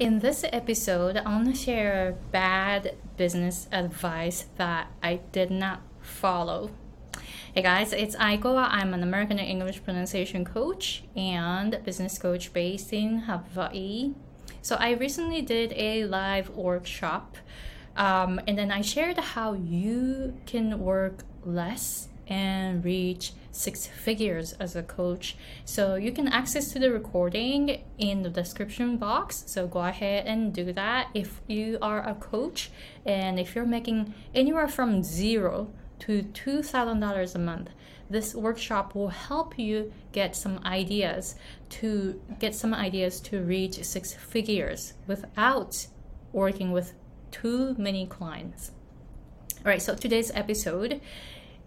In this episode, I want to share bad business advice that I did not follow. Hey guys, it's Aiko. I'm an American English pronunciation coach and business coach based in Hawaii. So I recently did a live workshop um, and then I shared how you can work less and reach six figures as a coach. So you can access to the recording in the description box. So go ahead and do that if you are a coach and if you're making anywhere from zero to $2,000 a month. This workshop will help you get some ideas to get some ideas to reach six figures without working with too many clients. All right, so today's episode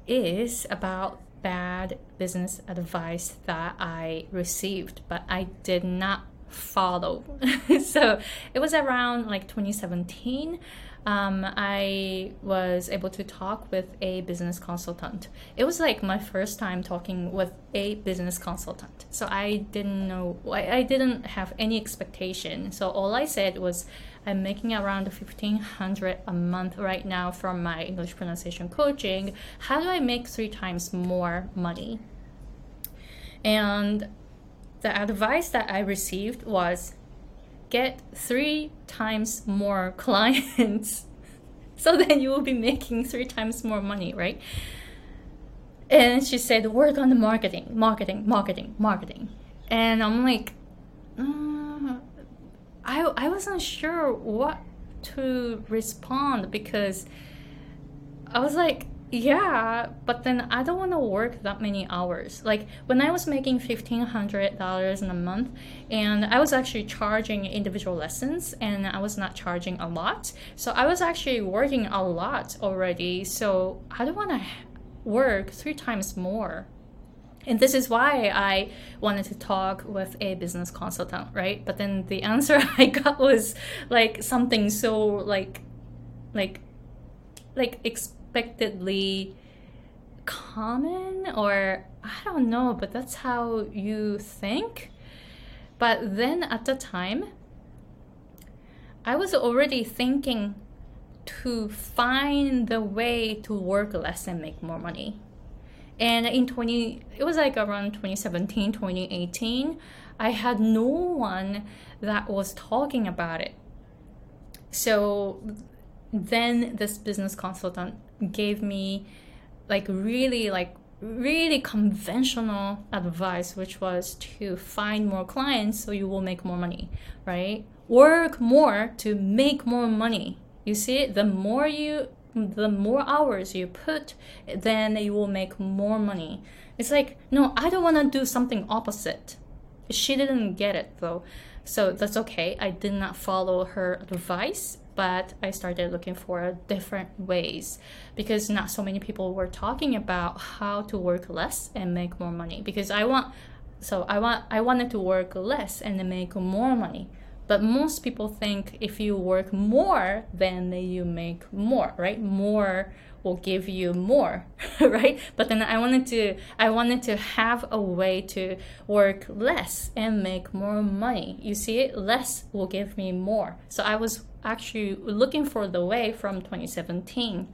is about bad business advice that I received, but I did not follow. so it was around like 2017 um, I was able to talk with a business consultant. It was like my first time talking with a business consultant. So I didn't know, I, I didn't have any expectation. So all I said was, I'm making around 1500 a month right now from my English pronunciation coaching. How do I make three times more money? And the advice that I received was get three times more clients so then you will be making three times more money right and she said work on the marketing marketing marketing marketing and i'm like uh, I, I wasn't sure what to respond because i was like yeah, but then I don't want to work that many hours. Like when I was making fifteen hundred dollars in a month, and I was actually charging individual lessons, and I was not charging a lot. So I was actually working a lot already. So I don't want to work three times more. And this is why I wanted to talk with a business consultant, right? But then the answer I got was like something so like, like, like. expectedly common or I don't know, but that's how you think. But then at the time, I was already thinking to find the way to work less and make more money. And in 20, it was like around 2017, 2018, I had no one that was talking about it. So then this business consultant gave me like really like really conventional advice which was to find more clients so you will make more money right work more to make more money you see the more you the more hours you put then you will make more money. It's like no i don't want to do something opposite. She didn't get it though. So that's okay. I did not follow her advice but I started looking for different ways because not so many people were talking about how to work less and make more money because I want so I want I wanted to work less and make more money but most people think if you work more then you make more right? More will give you more right? But then i wanted to i wanted to have a way to work less and make more money. You see less will give me more. So i was actually looking for the way from 2017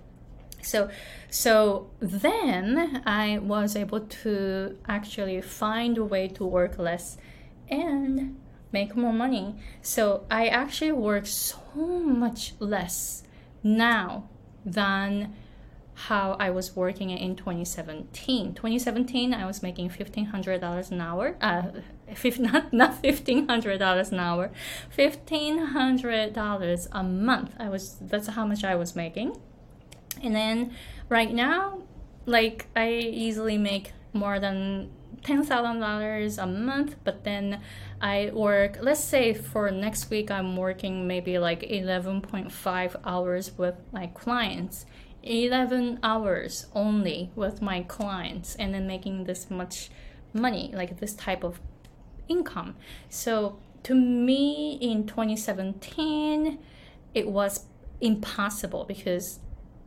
so so then i was able to actually find a way to work less and make more money so i actually work so much less now than how I was working in 2017. 2017, I was making $1,500 an hour. Uh, not not $1,500 an hour, $1,500 a month. I was that's how much I was making. And then right now, like I easily make more than $10,000 a month, but then I work, let's say for next week, I'm working maybe like 11.5 hours with my clients 11 hours only with my clients and then making this much money, like this type of income. So to me in 2017, it was impossible because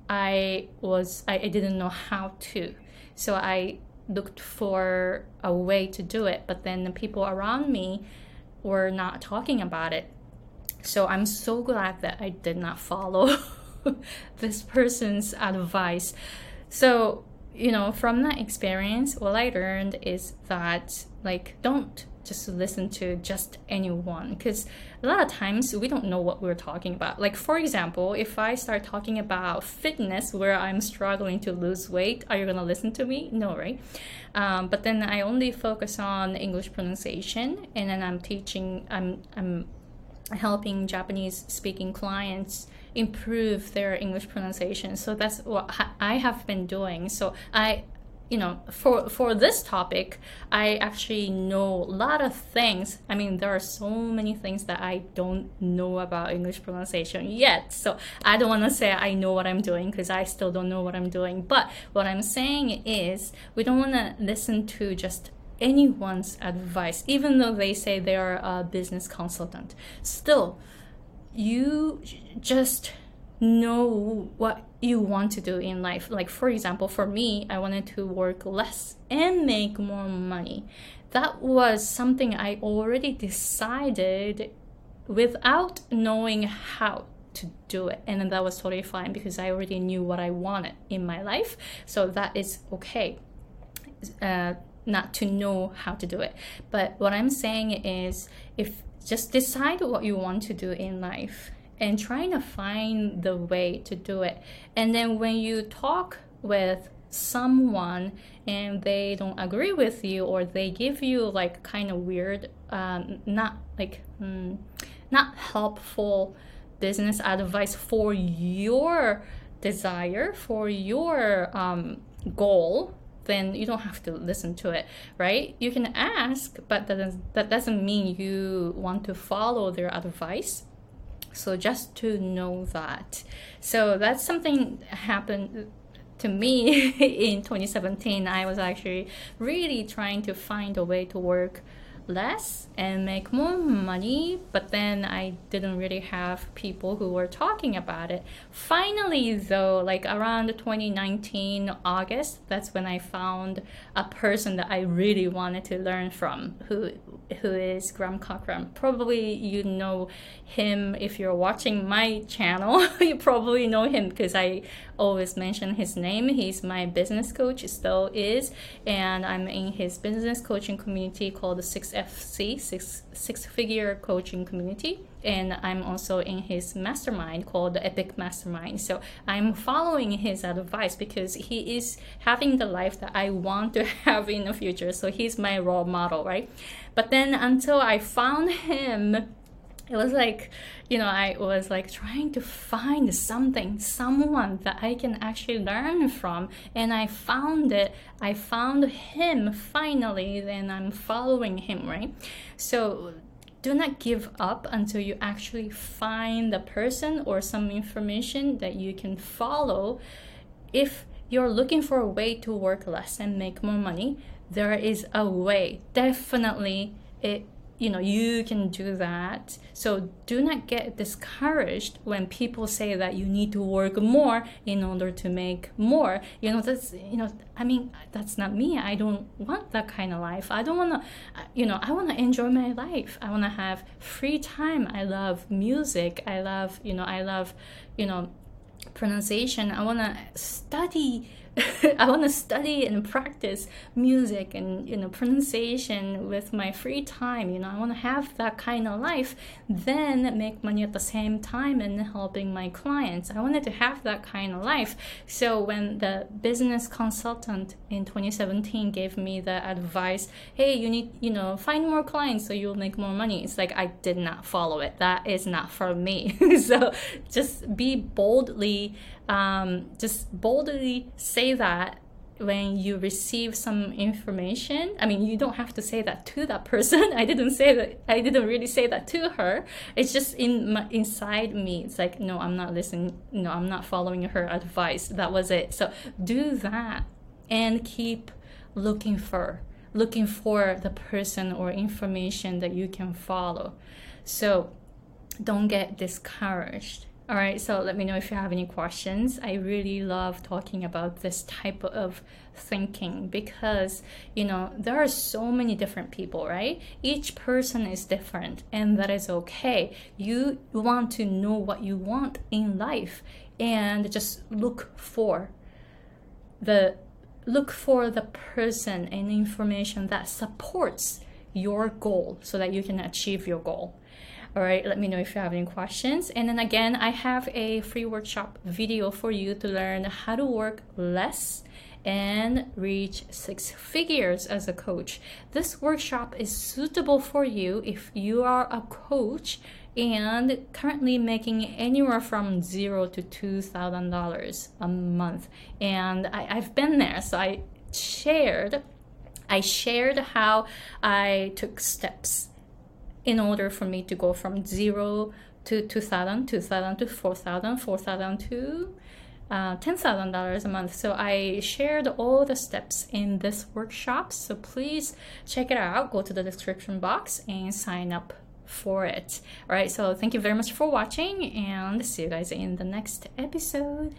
I was I, I didn't know how to. So I looked for a way to do it, but then the people around me were not talking about it. So I'm so glad that I did not follow this person's advice. So, you know, from that experience, what I learned is that, like, don't just listen to just anyone because a lot of times we don't know what we're talking about. Like, for example, if I start talking about fitness where I'm struggling to lose weight, are you going to listen to me? No, right? Um, but then I only focus on English pronunciation and then I'm teaching, I'm, I'm helping Japanese speaking clients improve their English pronunciation. So that's what I have been doing. So I you know for for this topic i actually know a lot of things. I mean there are so many things that i don't know about english pronunciation yet. So i don't want to say i know what i'm doing because i still don't know what i'm doing. But what i'm saying is we don't want to listen to just anyone's advice even though they say they are a business consultant. Still you just know what you want to do in life. Like, for example, for me, I wanted to work less and make more money. That was something I already decided without knowing how to do it. And that was totally fine because I already knew what I wanted in my life. So that is okay. Uh, not to know how to do it. But what I'm saying is if just decide what you want to do in life and trying to find the way to do it. And then when you talk with someone and they don't agree with you or they give you like kind of weird um, not like mm, not helpful business advice for your desire for your um, goal then you don't have to listen to it right you can ask but that that doesn't mean you want to follow their advice so just to know that. So that's something happened to me in 2017. I was actually really trying to find a way to work less and make more money, but then I didn't really have people who were talking about it. Finally, though, like around 2019 August, that's when I found a person that I really wanted to learn from, who who is Graham Cochran. Probably you know him if you're watching my channel. you probably know him because I always mention his name. He's my business coach, still is, and I'm in his business coaching community called the 6FC, Six Six Figure Coaching Community. And I'm also in his mastermind called the Epic Mastermind. So I'm following his advice because he is having the life that I want to have in the future. So he's my role model, right? But then until I found him, it was like you know i was like trying to find something someone that i can actually learn from and i found it. I found him finally then i'm following him right? So do not give up until you actually find the person or some information that you can follow. If you're looking for a way to work less and make more money there is a way. Definitely it you know you can do that. So do not get discouraged when people say that you need to work more in order to make more. You know that's you know i mean that's not me. I don't want that kind of life. I don't want to you know i want to enjoy my life. I want to have free time. I love music. I love you know i love you know pronunciation. I want to study I want to study and practice music and you know pronunciation with my free time. You know, I want to have that kind of life, then make money at the same time and helping my clients. I wanted to have that kind of life. So when the business consultant in 2017 gave me the advice, hey, you need you know find more clients so you'll make more money. It's like I did not follow it. That is not for me. so just be boldly um, just boldly say that when you receive some information i mean you don't have to say that to that person. I didn't say that i didn't really say that to her. It's just in my, inside me. It's like no i'm not listening no i'm not following her advice. That was it. So do that and keep looking for looking for the person or information that you can follow. So don't get discouraged All right, so let me know if you have any questions. I really love talking about this type of thinking because, you know, there are so many different people, right? Each person is different, and that is okay. You want to know what you want in life and just look for the look for the person and information that supports your goal so that you can achieve your goal. All right, let me know if you have any questions. And then again, I have a free workshop video for you to learn how to work less and reach six figures as a coach. This workshop is suitable for you if you are a coach and currently making anywhere from zero to two thousand dollars a month. And I, I've been there, so I shared I shared how I took steps in order for me to go from zero to 2000 2000 to 4000 4000 to uh, $10,000 a month. So I shared all the steps in this workshop. So please check it out. Go to the description box and sign up for it. All right. So thank you very much for watching and see you guys in the next episode.